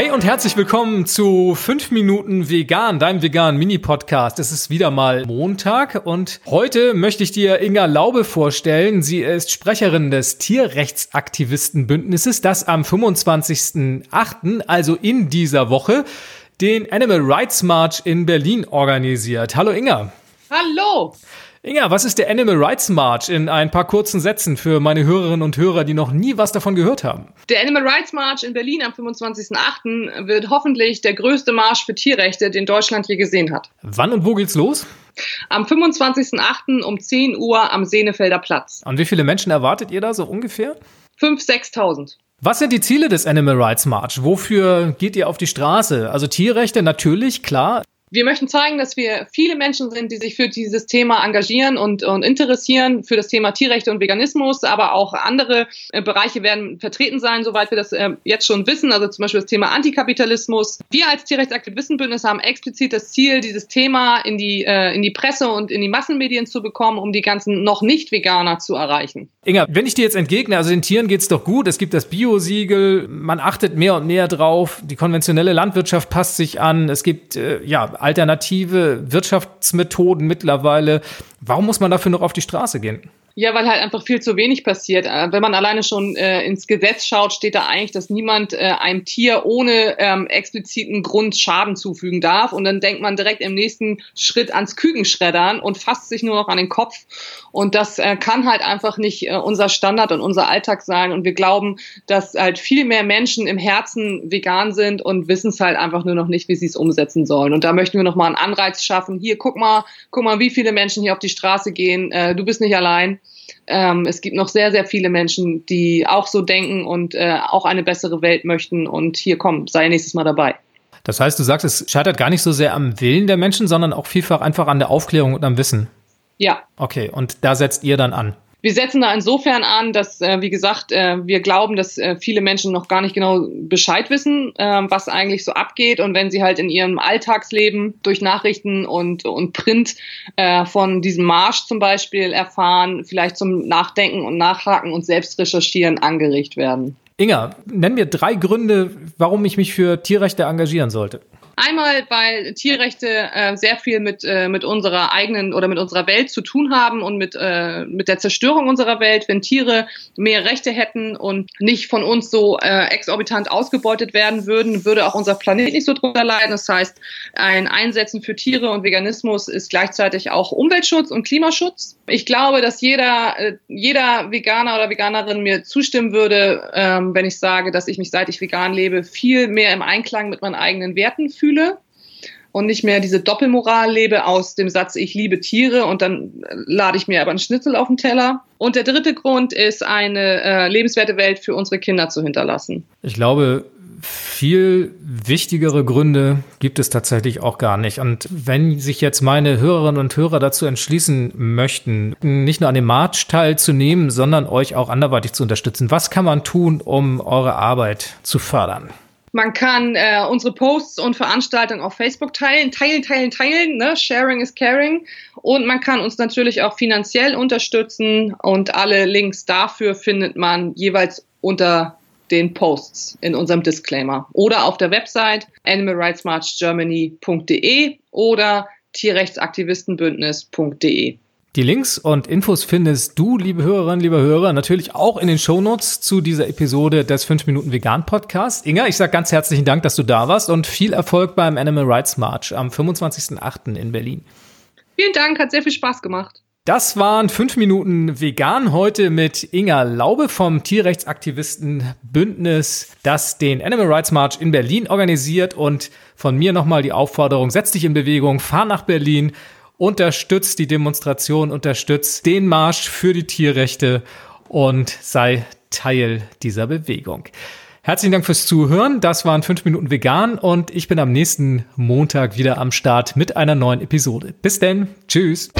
Hey und herzlich willkommen zu 5 Minuten Vegan, deinem veganen Mini-Podcast. Es ist wieder mal Montag und heute möchte ich dir Inga Laube vorstellen. Sie ist Sprecherin des Tierrechtsaktivistenbündnisses, das am 25.08., also in dieser Woche, den Animal Rights March in Berlin organisiert. Hallo Inga. Hallo. Inga, was ist der Animal Rights March in ein paar kurzen Sätzen für meine Hörerinnen und Hörer, die noch nie was davon gehört haben? Der Animal Rights March in Berlin am 25.08. wird hoffentlich der größte Marsch für Tierrechte, den Deutschland je gesehen hat. Wann und wo geht's los? Am 25.08. um 10 Uhr am Senefelder Platz. Und wie viele Menschen erwartet ihr da so ungefähr? 5.000, 6.000. Was sind die Ziele des Animal Rights March? Wofür geht ihr auf die Straße? Also Tierrechte natürlich, klar. Wir möchten zeigen, dass wir viele Menschen sind, die sich für dieses Thema engagieren und, und interessieren, für das Thema Tierrechte und Veganismus, aber auch andere äh, Bereiche werden vertreten sein, soweit wir das äh, jetzt schon wissen, also zum Beispiel das Thema Antikapitalismus. Wir als Tierrechtsaktivistenbündnis haben explizit das Ziel, dieses Thema in die, äh, in die Presse und in die Massenmedien zu bekommen, um die ganzen noch nicht Veganer zu erreichen. Inga, wenn ich dir jetzt entgegne, also den Tieren geht's doch gut, es gibt das Biosiegel, man achtet mehr und mehr drauf, die konventionelle Landwirtschaft passt sich an, es gibt äh, ja alternative Wirtschaftsmethoden mittlerweile. Warum muss man dafür noch auf die Straße gehen? Ja, weil halt einfach viel zu wenig passiert. Äh, wenn man alleine schon äh, ins Gesetz schaut, steht da eigentlich, dass niemand äh, einem Tier ohne ähm, expliziten Grund Schaden zufügen darf. Und dann denkt man direkt im nächsten Schritt ans Kükenschreddern und fasst sich nur noch an den Kopf. Und das äh, kann halt einfach nicht äh, unser Standard und unser Alltag sein. Und wir glauben, dass halt viel mehr Menschen im Herzen vegan sind und wissen es halt einfach nur noch nicht, wie sie es umsetzen sollen. Und da möchten wir nochmal einen Anreiz schaffen. Hier, guck mal, guck mal, wie viele Menschen hier auf die Straße gehen. Äh, du bist nicht allein. Ähm, es gibt noch sehr, sehr viele Menschen, die auch so denken und äh, auch eine bessere Welt möchten. Und hier komm, sei nächstes Mal dabei. Das heißt, du sagst, es scheitert gar nicht so sehr am Willen der Menschen, sondern auch vielfach einfach an der Aufklärung und am Wissen. Ja. Okay, und da setzt ihr dann an. Wir setzen da insofern an, dass, äh, wie gesagt, äh, wir glauben, dass äh, viele Menschen noch gar nicht genau Bescheid wissen, äh, was eigentlich so abgeht. Und wenn sie halt in ihrem Alltagsleben durch Nachrichten und, und Print äh, von diesem Marsch zum Beispiel erfahren, vielleicht zum Nachdenken und Nachhaken und Selbstrecherchieren angeregt werden. Inga, nenn mir drei Gründe, warum ich mich für Tierrechte engagieren sollte. Einmal, weil Tierrechte äh, sehr viel mit, äh, mit unserer eigenen oder mit unserer Welt zu tun haben und mit, äh, mit der Zerstörung unserer Welt. Wenn Tiere mehr Rechte hätten und nicht von uns so äh, exorbitant ausgebeutet werden würden, würde auch unser Planet nicht so drunter leiden. Das heißt, ein Einsetzen für Tiere und Veganismus ist gleichzeitig auch Umweltschutz und Klimaschutz. Ich glaube, dass jeder, äh, jeder Veganer oder Veganerin mir zustimmen würde, ähm, wenn ich sage, dass ich mich seit ich vegan lebe viel mehr im Einklang mit meinen eigenen Werten fühle fühle und nicht mehr diese Doppelmoral lebe aus dem Satz, ich liebe Tiere und dann lade ich mir aber einen Schnitzel auf den Teller. Und der dritte Grund ist, eine äh, lebenswerte Welt für unsere Kinder zu hinterlassen. Ich glaube, viel wichtigere Gründe gibt es tatsächlich auch gar nicht. Und wenn sich jetzt meine Hörerinnen und Hörer dazu entschließen möchten, nicht nur an dem March teilzunehmen, sondern euch auch anderweitig zu unterstützen, was kann man tun, um eure Arbeit zu fördern? Man kann äh, unsere Posts und Veranstaltungen auf Facebook teilen, teilen, teilen, teilen. Ne? Sharing is caring. Und man kann uns natürlich auch finanziell unterstützen. Und alle Links dafür findet man jeweils unter den Posts in unserem Disclaimer oder auf der Website animalrightsmarchgermany.de oder tierrechtsaktivistenbündnis.de. Die Links und Infos findest du, liebe Hörerinnen, liebe Hörer, natürlich auch in den Shownotes zu dieser Episode des 5 Minuten Vegan Podcast. Inga, ich sage ganz herzlichen Dank, dass du da warst und viel Erfolg beim Animal Rights March am 25.08. in Berlin. Vielen Dank, hat sehr viel Spaß gemacht. Das waren 5 Minuten Vegan heute mit Inga Laube vom Tierrechtsaktivistenbündnis, das den Animal Rights March in Berlin organisiert und von mir nochmal die Aufforderung, setz dich in Bewegung, fahr nach Berlin unterstützt die Demonstration, unterstützt den Marsch für die Tierrechte und sei Teil dieser Bewegung. Herzlichen Dank fürs Zuhören. Das waren 5 Minuten vegan und ich bin am nächsten Montag wieder am Start mit einer neuen Episode. Bis denn. Tschüss.